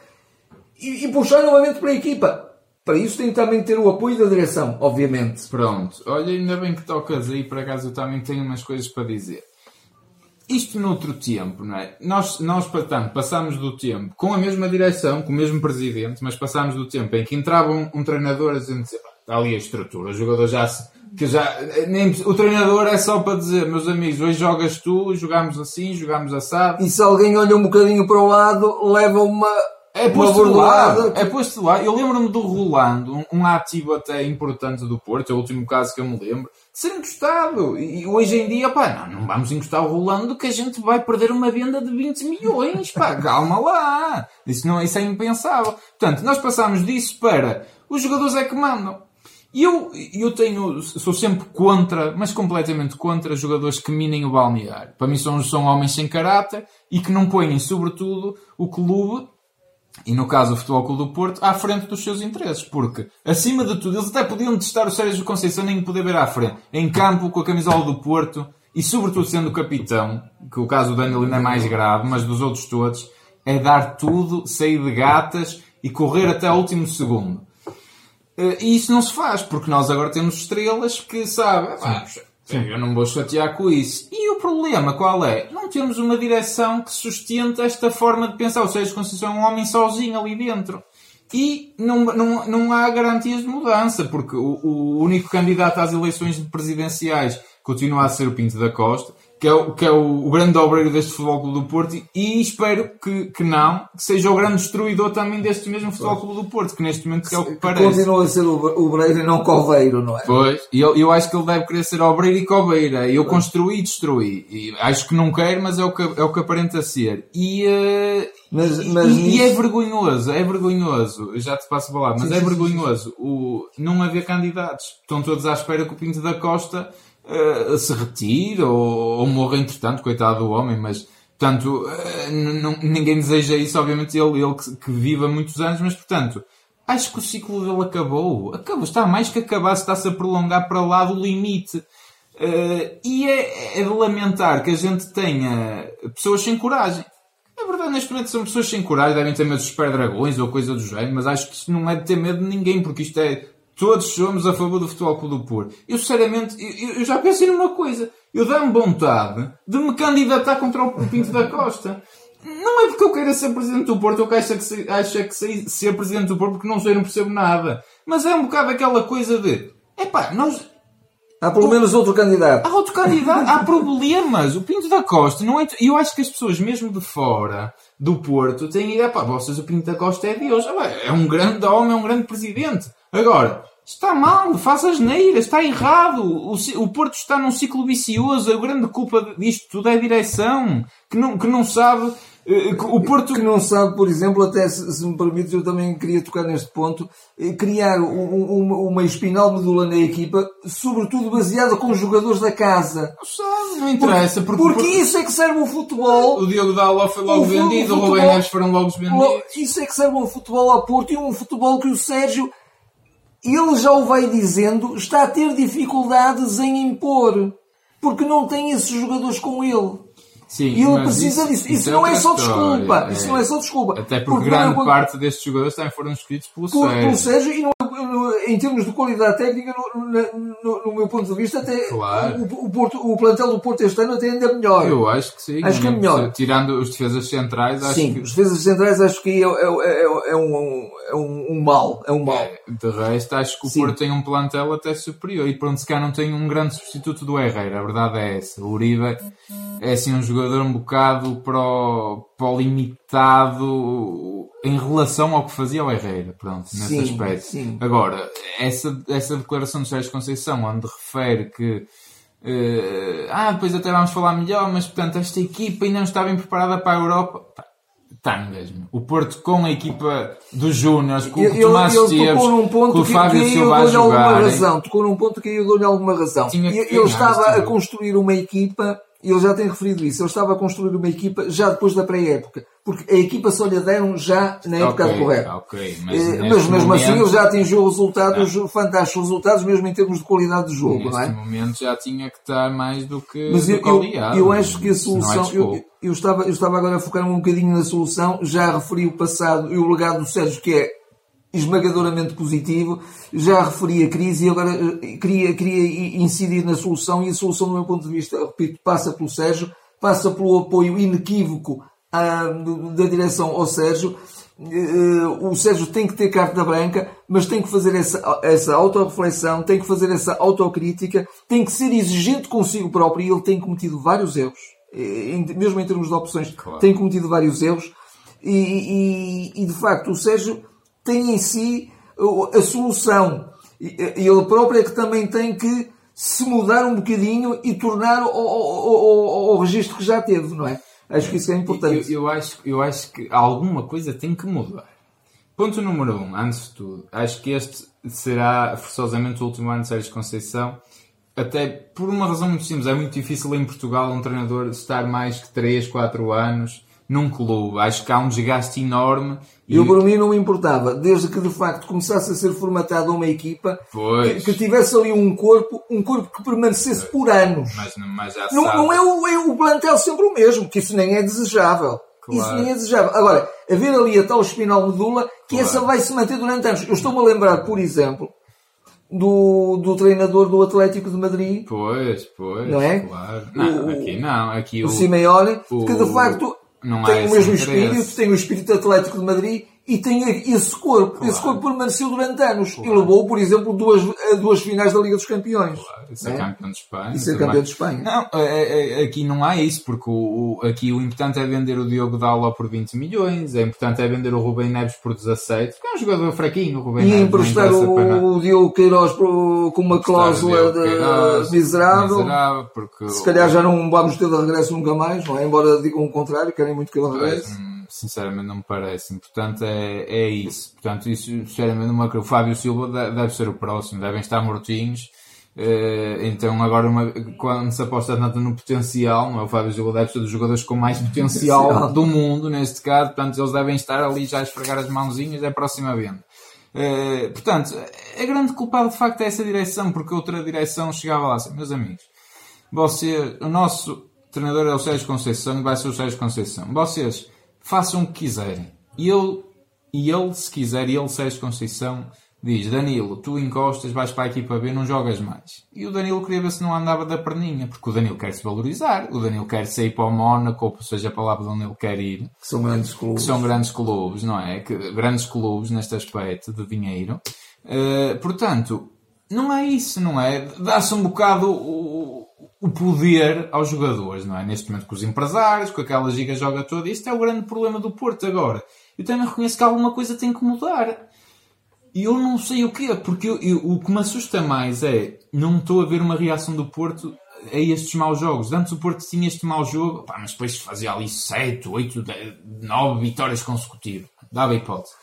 e, e, puxar novamente para a equipa. Para isso tem também de ter o apoio da direção, obviamente. Pronto. Olha, ainda bem que tocas aí, por acaso eu também tenho umas coisas para dizer. Isto noutro tempo, não é? Nós, nós portanto, passámos do tempo com a mesma direção, com o mesmo presidente, mas passámos do tempo em que entrava um, um treinador a dizer, está ali a estrutura, o jogador já se, que já, nem, o treinador é só para dizer, meus amigos, hoje jogas tu, jogamos assim, jogamos assado. E se alguém olha um bocadinho para o lado, leva uma. É posto lá, é posto lá. Eu lembro-me do Rolando, um, um, ativo até importante do Porto, é o último caso que eu me lembro, de ser encostado. E hoje em dia, pá, não, não vamos encostar o Rolando que a gente vai perder uma venda de 20 milhões, pá, [laughs] calma lá. Isso, não, isso é impensável. Portanto, nós passamos disso para os jogadores é que mandam. E eu, eu tenho, sou sempre contra, mas completamente contra, jogadores que minem o balneário. Para mim são, são homens sem caráter e que não põem, sobretudo, o clube, e no caso o Futebol Clube do Porto, à frente dos seus interesses. Porque, acima de tudo, eles até podiam testar o Sérgio Conceição nem poder ver à frente. Em campo, com a camisola do Porto, e sobretudo sendo capitão, que o caso do Daniel ainda é mais grave, mas dos outros todos, é dar tudo, sair de gatas e correr até o último segundo. Uh, e isso não se faz, porque nós agora temos estrelas que sabem, ah, eu não vou chatear com isso. E o problema qual é? Não temos uma direção que sustente esta forma de pensar. O Sérgio Conceição é um homem sozinho ali dentro. E não, não, não há garantias de mudança, porque o, o único candidato às eleições presidenciais continua a ser o Pinto da Costa que é, o, que é o, o grande obreiro deste Futebol Clube do Porto e espero que, que não, que seja o grande destruidor também deste mesmo Futebol Clube do Porto, que neste momento é o que, que parece. Continua a ser o obreiro e não coveiro, não é? Pois, e eu, eu acho que ele deve querer ser obreiro e coveira. Eu construí e destruí. E acho que não quero, mas é o que, é o que aparenta ser. E, uh, mas, mas e, nisso... e, é vergonhoso, é vergonhoso, eu já te passo a falar, mas sim, é sim, vergonhoso sim, o não haver candidatos. Estão todos à espera que o Pinto da Costa uh, se retire ou, ou morra entretanto, coitado do homem, mas portanto uh, ninguém deseja isso, obviamente ele, ele que, que viva muitos anos, mas portanto acho que o ciclo dele acabou. Acabou, está mais que acabar, está-se a prolongar para lá do limite. Uh, e é, é, de lamentar que a gente tenha pessoas sem coragem. É verdade, neste momento são pessoas sem coragem, devem ter medo dos super dragões ou coisa do género, mas acho que isto não é de ter medo de ninguém, porque isto é Todos somos a favor do Futebol Clube do Porto. Eu, sinceramente, eu, eu já pensei numa coisa. Eu dá-me vontade de me candidatar contra o Pinto da Costa. Não é porque eu queira ser Presidente do Porto, eu que acho que, acho que sei ser Presidente do Porto porque não sei, não percebo nada. Mas é um bocado aquela coisa de... Epá, nós... Há pelo menos outro candidato. Há outro candidato. Há problemas. O Pinto da Costa não é... Eu acho que as pessoas, mesmo de fora do Porto, têm ideia... Pá, vocês, o Pinto da Costa é Deus. É um grande homem, é um grande presidente. Agora, está mal, faz asneira, está errado. O, o Porto está num ciclo vicioso. A grande culpa disto tudo é a direção, que não, que não sabe. Eh, o Porto... Que não sabe, por exemplo, até se, se me permites, eu também queria tocar neste ponto, eh, criar um, um, uma espinal medula na equipa, sobretudo baseada com os jogadores da casa. Não sabe, não interessa. Porque, porque, porque isso é que serve o futebol. O Diogo Daló foi logo o vendido, o Rubem Neves foram logo vendidos. Isso é que serve o futebol ao Porto e um futebol que o Sérgio ele já o vai dizendo, está a ter dificuldades em impor, porque não tem esses jogadores com ele. Sim, e ele precisa isso, disso. Isso, isso é não é só desculpa. É. Isso não é só desculpa. Até porque, porque grande não, parte destes jogadores também foram escritos pelo por, Sérgio. Pelo Sérgio em termos de qualidade técnica, no, no, no, meu ponto de vista, até claro. o, o, Porto, o plantel do Porto este ano até ainda é melhor. Eu acho que sim. Acho que é melhor. Tirando os defesas centrais, acho sim, que... os defesas centrais acho que é, é, é, é um, é um, um, mal. É um mal. É, de resto, acho que o sim. Porto tem um plantel até superior. E pronto, se cá não tem um grande substituto do Herrera. A verdade é essa. O Uribe é assim um jogador um bocado para o, para o limitado em relação ao que fazia o Herrera, pronto, nesse sim, aspecto. Sim. Agora, essa, essa declaração do Sérgio Conceição, onde refere que uh, ah, depois até vamos falar melhor, mas portanto esta equipa ainda não está bem preparada para a Europa. Está mesmo. O Porto com a equipa dos Júniors, com o Tomás Esteves, com o Fábio que, Silva a jogar. Razão, tocou num ponto que eu dou-lhe alguma razão. Ele estava a construir uma equipa e ele já tem referido isso, ele estava a construir uma equipa já depois da pré-época, porque a equipa só lhe deram já na época okay, correta. Okay, mas, eh, mas mesmo momento... assim ele já atingiu resultados, ah. fantásticos resultados, mesmo em termos de qualidade de jogo. Neste não é? momento já tinha que estar mais do que, mas do eu, que eu, aliado, eu acho que a é solução. É eu, eu, estava, eu estava agora a focar um bocadinho na solução, já referi o passado e o legado do Sérgio, que é esmagadoramente positivo. Já referi a crise e agora eh, queria, queria incidir na solução e a solução, do meu ponto de vista, repito, passa pelo Sérgio, passa pelo apoio inequívoco ah, da direção ao Sérgio. Eh, o Sérgio tem que ter carta branca, mas tem que fazer essa, essa autorreflexão, tem que fazer essa autocrítica, tem que ser exigente consigo próprio e ele tem cometido vários erros, eh, mesmo em termos de opções, claro. tem cometido vários erros e, e, e de facto o Sérgio tem em si a solução. Ele próprio é que também tem que se mudar um bocadinho e tornar o, o, o, o registro que já teve, não é? Acho que isso é importante. Eu, eu, acho, eu acho que alguma coisa tem que mudar. Ponto número um, antes de tudo, acho que este será forçosamente o último ano de Sérgio Conceição, até por uma razão muito simples. É muito difícil em Portugal um treinador estar mais que 3, 4 anos num clube. Acho que há um desgaste enorme. E eu, por mim, não me importava, desde que de facto começasse a ser formatada uma equipa que, que, tivesse ali um corpo, um corpo que permanecesse por anos. Mas, mas não, não é, o, é o plantel sempre o mesmo, que isso nem é desejável. Claro. Isso nem é desejável. Agora, haver ali a tal espinal medula, que claro. essa vai se manter durante anos. Eu estou-me a lembrar, por exemplo, do, do treinador do Atlético de Madrid. Pois, pois. Não é? Claro. Não, o, aqui não. Aqui o, o Simeone, que de facto não tem o mesmo espírito, tem o espírito atlético de Madrid e tem esse corpo. Claro. Esse corpo permaneceu durante anos claro. e levou, por exemplo, duas, duas finais da Liga dos Campeões. Claro, e ser é? campeão de Espanha. E ser campeão de Espanha. Não, é, é, é, aqui não há isso, porque o, o, aqui o importante é vender o Diogo Dalla por 20 milhões, é importante é vender o Rubem Neves por 17, porque é um jogador fraquinho, o Rubem e Neves. E emprestar o, o Diogo Queiroz por, com uma cláusula de, Queiroz, miserável. miserável porque Se calhar já não vamos ter de regresso nunca mais, não é? Embora digam o contrário, querem muito que ele regresse. Hum, sinceramente não me parece. Portanto, é, é isso. Portanto, isso, sinceramente, não me O Fábio Silva deve ser o próximo, devem estar mortinhos. Uh, então, agora, uma, quando se aposta tanto no potencial, não é? o Fábio Silva deve ser dos jogadores com mais potencial do mundo, neste caso. Portanto, eles devem estar ali já a esfregar as mãozinhas, é a próxima venda. Uh, portanto, a grande culpada de facto é essa direção, porque outra direção chegava lá assim, meus amigos, você, o nosso treinador é o Sérgio Conceição e vai ser o Sérgio Conceição. Vocês façam o que quiserem. E ele, e ele se quiser, e ele, Sérgio Conceição, diz: Danilo, tu encostas, vais para a equipa B, não jogas mais. E o Danilo queria ver se não andava da perninha, porque o Danilo quer se valorizar, o Danilo quer sair para o Mónaco, ou seja, para lá para onde ele quer ir. Que são grandes clubes. Que são grandes clubes, não é? Que, grandes clubes neste aspecto de dinheiro. Uh, portanto, não é isso, não é? Dá-se um bocado o, o poder aos jogadores, não é? Neste momento com os empresários, com aquela giga joga toda. Isto é o grande problema do Porto agora. Eu também reconheço que alguma coisa tem que mudar. E eu não sei o quê, porque eu, eu, o que me assusta mais é não estou a ver uma reação do Porto a estes maus jogos. Antes o Porto tinha este mau jogo, pá, mas depois fazia ali 7, 8, 9 vitórias consecutivas. Dava hipótese.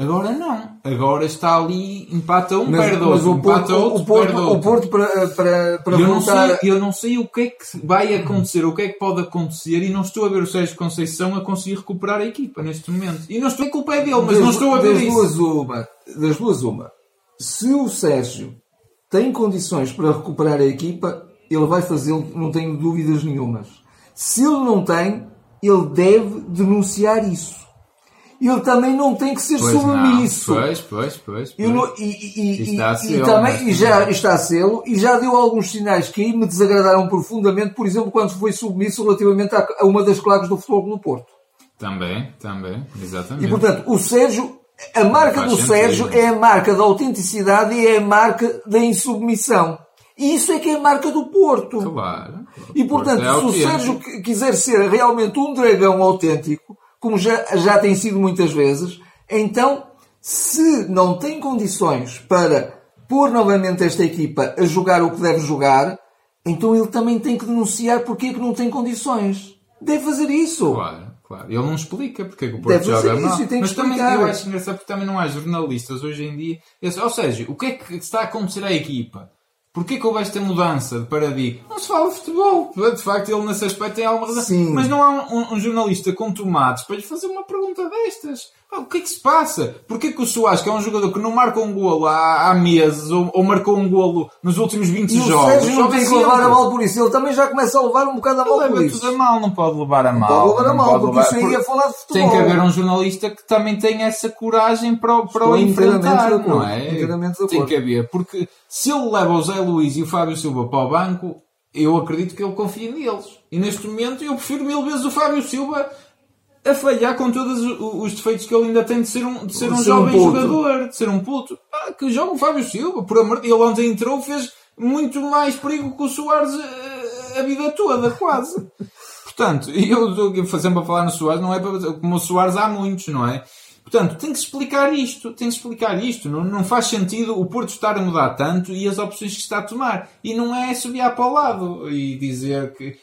Agora não. Agora está ali, empata um, mas, perde outro, empata outro, o Porto, outro. O Porto para, para, para eu voltar... Não sei, eu não sei o que é que vai acontecer, o que é que pode acontecer e não estou a ver o Sérgio Conceição a conseguir recuperar a equipa neste momento. E não estou a culpa é dele, mas das, não estou a ver das isso. Duas uma, das duas uma. se o Sérgio tem condições para recuperar a equipa, ele vai fazê-lo, não tenho dúvidas nenhumas. Se ele não tem, ele deve denunciar isso. Ele também não tem que ser pois submisso. Não. Pois, pois, pois. pois. Não, e, e, e, está e também e já está a ser e já deu alguns sinais que aí me desagradaram profundamente, por exemplo, quando foi submisso relativamente a, a uma das claques do futebol no Porto. Também, também, exatamente. E portanto, o Sérgio, a marca do Sérgio é a marca da autenticidade e é a marca da insubmissão. E isso é que é a marca do Porto. Claro. E portanto, é se o Sérgio quiser ser realmente um dragão autêntico, como já, já tem sido muitas vezes, então, se não tem condições para pôr novamente esta equipa a jogar o que deve jogar, então ele também tem que denunciar porque é que não tem condições. Deve fazer isso. Claro. Claro, ele não explica porque é que o Porto Deve joga mal. Mas também eu acho engraçado porque também não há jornalistas hoje em dia. Ou seja, o que é que está a acontecer à equipa? Porquê que houve esta mudança de paradigma? Não se fala de futebol. De facto, ele nesse aspecto tem alguma razão. Sim. Mas não há um, um, jornalista com tomates para lhe fazer uma pergunta destas. Ah, o que é que se passa? Porquê que o Soares, que é um jogador que não marca um golo há, há meses, ou, ou, marcou um golo nos últimos 20 e jogos... Sérgio não tem que levar a mal por isso. Ele também já começa a levar um bocado a mal por isso. a mal, não pode levar a mal. Não pode levar a mal, porque isso aí é falar de futebol. Tem que haver um jornalista que também tenha essa coragem para, para o enfrentar, não é? Tem que haver, porque se ele leva o Zé Luís e o Fábio Silva para o banco, eu acredito que ele confia neles. E neste momento eu prefiro mil vezes o Fábio Silva a falhar com todos os defeitos que ele ainda tem de ser um, de ser um ser jovem jogador, de ser um puto. Ah, que joga o Fábio Silva, por amor de Ele ontem entrou, fez muito mais perigo que o Soares a, eh, a vida toda, quase. [laughs] Portanto, eu estou sempre a falar no Soares, não é para, como o Soares há muitos, não é? Portanto, tem que explicar isto, tem que explicar isto. Não, não faz sentido o Porto estar a mudar tanto e as opções que está a tomar. E não é subir para o lado e dizer que.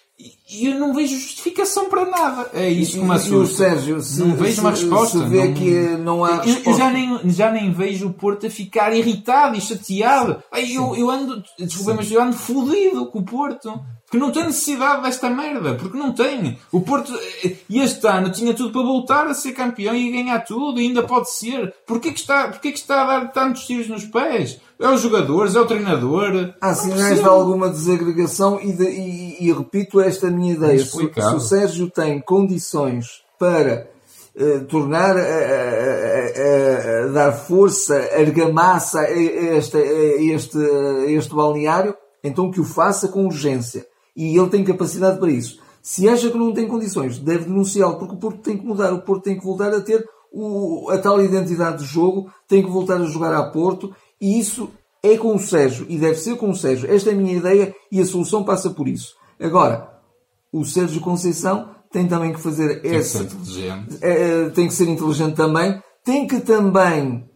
E eu não vejo justificação para nada. É isso que me assusta. o Sérgio, se, não vejo uma resposta. Se vê não, que não há eu, eu, já, nem, já nem vejo o Porto a ficar irritado e chateado. Ai, eu, eu ando, desculpa, mas eu ando fodido com o Porto. Porque não tem necessidade desta merda. Porque não tem. O Porto, eh, este ano, tinha tudo para voltar a ser campeão e ganhar tudo. E ainda pode ser. Porquê que está, porquê que está a dar tantos tiros nos pés? É os jogadores, é o treinador. Há sinais de alguma desagregação e, de, e, e, repito esta minha ideia. Se, se, o Sérgio tem condições para uh, tornar, uh, dar força, argamassa a este, a este, a este balneário, então que o faça com urgência e ele tem capacidade para isso. Se acha que não tem condições, deve denunciá-lo, porque o Porto tem que mudar, o Porto tem que voltar a ter o, a tal identidade de jogo, tem que voltar a jogar a Porto, e isso é com o Sérgio, e deve ser com o Sérgio. Esta é a minha ideia e a solução passa por isso. Agora, o Sérgio Conceição tem também que fazer tem essa. Que ser inteligente. É, tem que ser inteligente também. Tem que também,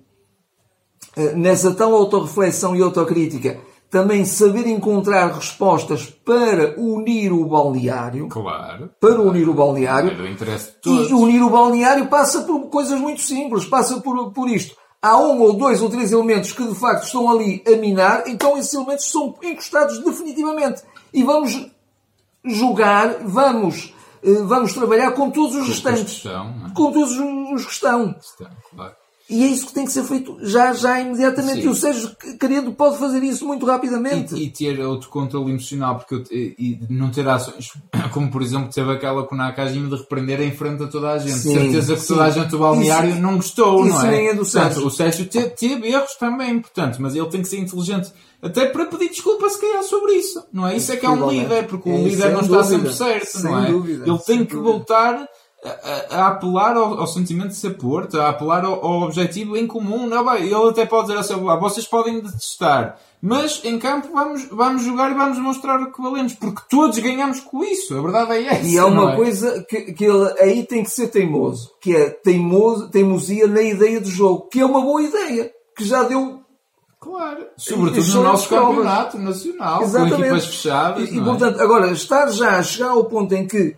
eh, nessa tal autorreflexão e autocrítica, também saber encontrar respostas para unir o balneário. Claro. Para unir o balneário. É interesse de todos. E unir o balneário passa por coisas muito simples. Passa por, por isto. Há um ou dois ou três elementos que de facto estão ali a minar, então esses elementos são encostados definitivamente. E vamos jogar, vamos, eh, vamos trabalhar com todos os restantes. É? Com todos os que estão. E é isso que tem que ser feito já, já imediatamente. Sim. E o Sérgio, querendo, pode fazer isso muito rapidamente. E, e ter outro controle emocional, porque e, e, não ter ações, [coughs] como por exemplo teve aquela com o Nakajima de repreender em frente a toda a gente. Sim, Certeza que sim. toda a gente do balneário isso, não gostou, isso não é? nem é do Sérgio. Portanto, o Sérgio teve, teve, erros também, portanto, mas ele tem que ser inteligente. Até para pedir desculpa se calhar sobre isso, não é? Isso é que é um líder, porque o é, líder não está sempre certo, não é? Dúvida, ele tem que voltar a, a, apelar ao, ao, sentimento de ser Porto, a apelar ao, ao, objetivo em comum. Não, vai, ele até pode dizer assim, ah, vocês podem detestar, mas em campo vamos, vamos jogar e vamos mostrar o que valemos, porque todos ganhamos com isso. A verdade é essa. E há uma é? coisa que, que ele aí tem que ser teimoso, que é teimoso, teimosia na ideia de jogo, que é uma boa ideia, que já deu Claro. Sobretudo no nosso campeonato nacional, Exatamente. com equipas fechadas. E, e é? portanto, agora, estar já a chegar ao ponto em que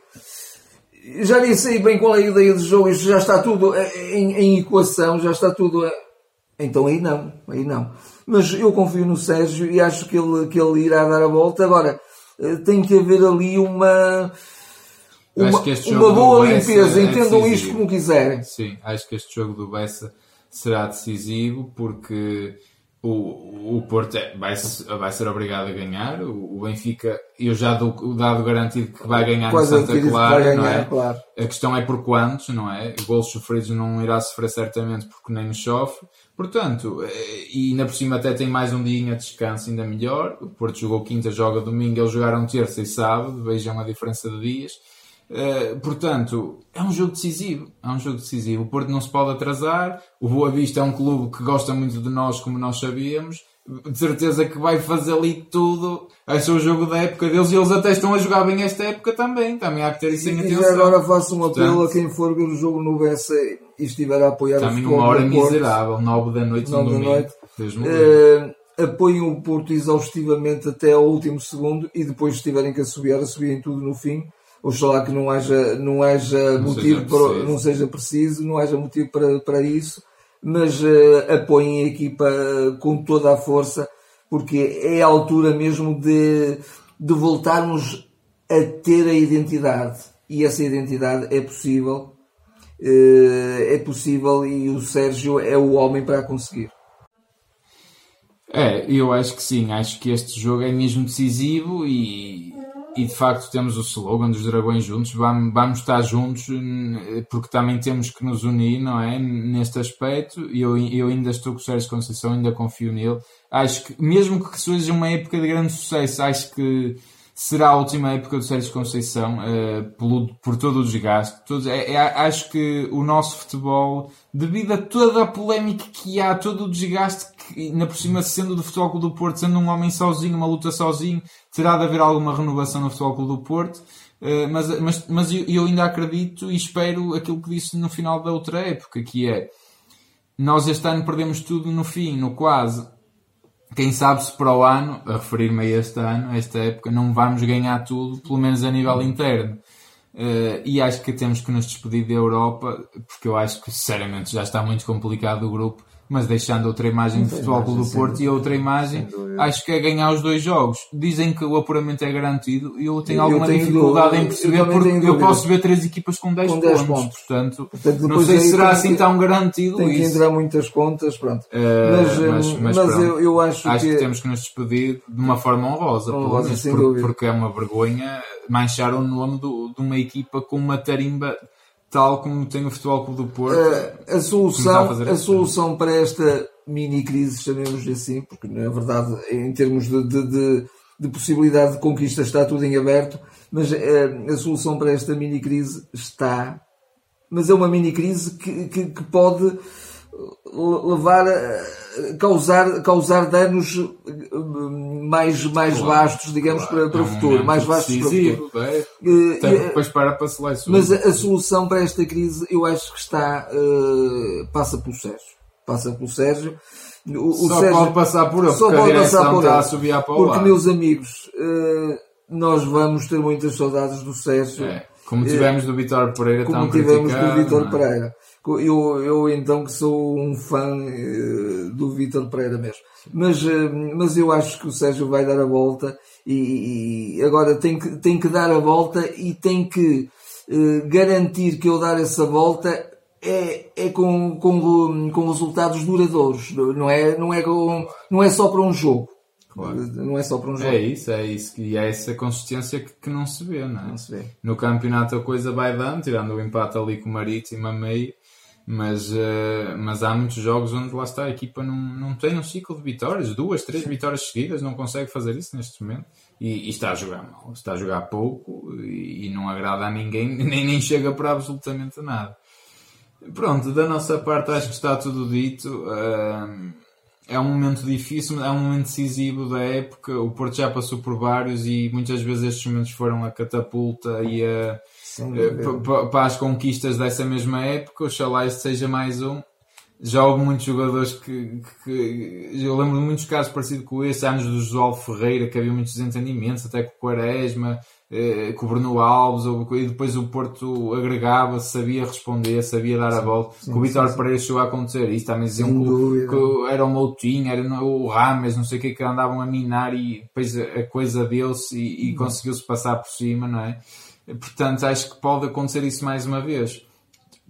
já nem sei bem qual é a ideia de jogo, isto já está tudo em, em equação, já está tudo. A... Então aí não, aí não. Mas eu confio no Sérgio e acho que ele, que ele irá dar a volta. Agora, eh, tem que haver ali uma. Uma, uma boa limpeza, é entendam isto como quiserem. Sim, acho que este jogo do Bessa será decisivo porque o, o Porto é, vai, vai ser obrigado a ganhar. O, o, Benfica, eu já dou o dado garantido que vai ganhar Quase no Santa Clara, ganhar, não é? Claro. A questão é por quantos, não é? Golos sofridos não irá sofrer certamente porque nem sofre. Portanto, eh, e ainda por cima até tem mais um dia de descanso, ainda melhor. O Porto jogou quinta, joga domingo, eles jogaram terça e sábado, vejam a diferença de dias. Uh, portanto, é um jogo decisivo. É um jogo decisivo. O Porto não se pode atrasar. O Boa Vista é um clube que gosta muito de nós, como nós sabíamos. De certeza que vai fazer ali tudo. Esse é o jogo da época deles e eles até estão a jogar bem esta época também. Também há que ter isso em atenção. E agora faço um apelo Portanto, a quem for ver o jogo no BC e estiver a apoiar também o Também uma hora miserável, 9 da noite, 9 da noite. Uh, apoiem o Porto exaustivamente até ao último segundo e depois, se tiverem que assobiar, assobiem tudo no fim Oxalá que não haja, não haja não motivo seja para, não seja preciso, não haja motivo para, para isso, mas uh, apoiem a equipa com toda a força, porque é a altura mesmo de, de voltarmos a ter a identidade. E essa identidade é possível, uh, é possível e o Sérgio é o homem para a conseguir. É, eu acho que sim, acho que este jogo é mesmo decisivo e e de facto temos o slogan dos Dragões juntos, vamos, vamos estar juntos porque também temos que nos unir, não é? Neste aspecto, eu, eu ainda estou com o Sérgio Conceição, ainda confio nele. Acho que, mesmo que seja uma época de grande sucesso, acho que será a última época do Sérgio Conceição uh, pelo, por todo o desgaste. Todo, é, é, acho que o nosso futebol, devido a toda a polémica que há, todo o desgaste que, na por cima sendo do Futebol do Porto, sendo um homem sozinho, uma luta sozinho, terá de haver alguma renovação no Futebol Clube do Porto. Uh, mas mas, mas eu, eu, ainda acredito e espero aquilo que disse no final da outra época, que é nós este ano perdemos tudo no fim, no quase. Quem sabe se para o ano, a referir-me a este ano, a esta época, não vamos ganhar tudo, pelo menos a nível interno. Uh, e acho que temos que nos despedir da Europa, porque eu acho que sinceramente já está muito complicado o grupo mas deixando outra imagem de Futebol Clube do Porto e outra imagem, acho que é ganhar os dois jogos. Dizem que o apuramento é garantido e eu tenho eu alguma tenho dificuldade em perceber porque eu posso ver três equipas com 10, com 10 pontos, pontos, portanto, portanto não sei se será assim tão garantido tem que entrar muitas contas, pronto. Uh, mas, mas, mas, mas eu, eu, acho, acho que... que... temos que nos despedir de uma forma honrosa, honrosa menos, porque, porque, é uma vergonha manchar o nome do, de uma equipa com uma tarimba tal como tem o Futebol Clube do Porto. Uh, a solução, a, a solução para esta mini crise, chamemos-lhe assim, porque na verdade, em termos de, de, de, de, possibilidade de conquista, está tudo em aberto, mas uh, a solução para esta mini crise está. Mas é uma mini crise que, que, que pode levar a causar, causar danos mais, mais claro, vastos, digamos, claro, para, para é o futuro. mais vastos para o futuro. É. Uh, depois para para Mas a, a, solução para esta crise, eu acho que está, uh, passa pelo Sérgio. Passa pelo Sérgio. O, o só Sérgio, pode passar por ele, só pode passar por está a subir a Porque, meus amigos, uh, nós vamos ter muitas saudades do Sérgio. É. Como tivemos do Vitor Pereira, como tivemos do Vitor é? Pereira. Eu, eu então que sou um fã uh, do Vítor Pereira mesmo. Mas, uh, mas eu acho que o Sérgio vai dar a volta e, e agora tem que, tem que dar a volta e tem que uh, garantir que eu dar essa volta é, é com, com, com resultados duradouros, não é, não, é com, não é só para um jogo. Claro. Não é só para um jogo. É isso, é isso. E é essa consistência que, que não se vê, não é? Não se vê. No campeonato a coisa vai dando, tirando o empate ali com o Marítimo a meio mas, uh, mas há muitos jogos onde lá está a equipa não, não tem um ciclo de vitórias, duas, três vitórias seguidas, não consegue fazer isso neste momento e, e está a jogar mal, está a jogar pouco e, e, não agrada a ninguém, [laughs] nem, nem chega para absolutamente nada. Pronto, da nossa parte acho que está tudo dito. Uh, é um momento difícil, é um momento decisivo da época. O Porto já passou por vários e muitas vezes estes momentos foram a catapulta e a para as conquistas dessa mesma época, oxalá este seja mais um. Já houve muitos jogadores que, que, eu lembro de muitos casos parecidos com esse, anos do João Ferreira, que havia muitos desentendimentos, até com o Quaresma, eh, com o Bruno Alves, e depois o Porto agregava, sabia responder, sabia dar a volta. Sim, com o Vitor Pereira chegou a acontecer isso, também diziam que, que, era o Moutinho, era o Rames, não sei o que, que andavam a minar e depois a coisa deu-se e, e conseguiu-se passar por cima, não é? Portanto, acho que pode acontecer isso mais uma vez.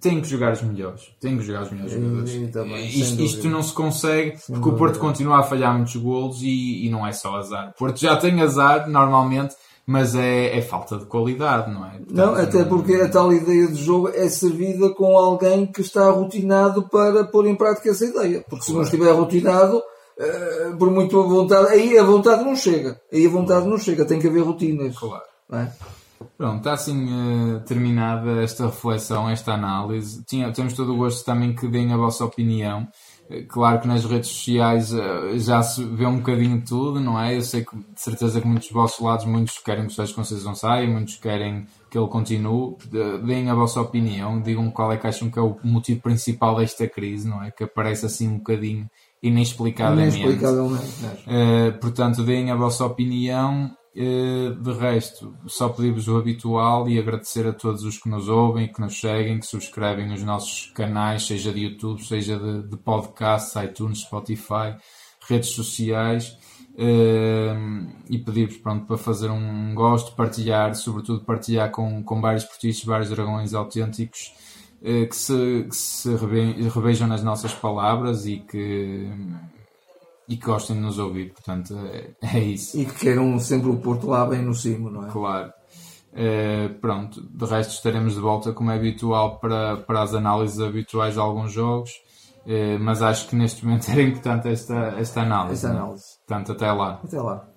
tem que jogar os melhores. Tem que jogar os melhores jogadores. também, isto, isto, não se consegue sem porque dúvida. o Porto continua a falhar muitos golos e, e, não é só azar. O Porto já tem azar normalmente, mas é, é falta de qualidade, não é? Portanto, não, até porque a tal ideia de jogo é servida com alguém que está rotinado para pôr em prática essa ideia. Porque se não estiver rotinado, uh, por muito vontade, aí a vontade não chega. Aí a vontade não chega, tem que haver rotinas. Claro. É? Pronto, está assim uh, terminada esta reflexão, esta análise. Tinha, temos todo o gosto também que deem a vossa opinião. Uh, claro que nas redes sociais uh, já se vê um bocadinho tudo, não é? Eu sei que de certeza que muitos dos vossos lados, muitos querem que o Sérgio Conceição saia, muitos querem que ele continue. deem a vossa opinião, digam qual é que acham que é o motivo principal desta crise, não é? Que aparece assim um bocadinho inexplicadamente. Inexplicavelmente. Uh, portanto, deem a vossa opinião eh, de resto, só pedir-vos o habitual e agradecer a todos os que nos ouvem, que nos seguem, que subscrevem os nossos canais, seja de YouTube, seja de, de podcast, iTunes, Spotify, redes sociais. Uh, e pedir-vos pronto, para fazer um gosto, partilhar, sobretudo partilhar com, com vários portistas, vários dragões autênticos uh, que se, que se revejam nas nossas palavras e que e que gostem de nos ouvir, portanto é, é, isso. E que queiram sempre o Porto lá bem no cimo, não é? Claro. É, pronto, de resto estaremos de volta como é habitual para, para as análises habituais de alguns jogos, é, mas acho que neste momento [laughs] era importante esta, esta análise. Esta é? análise. Portanto, até lá. Até lá.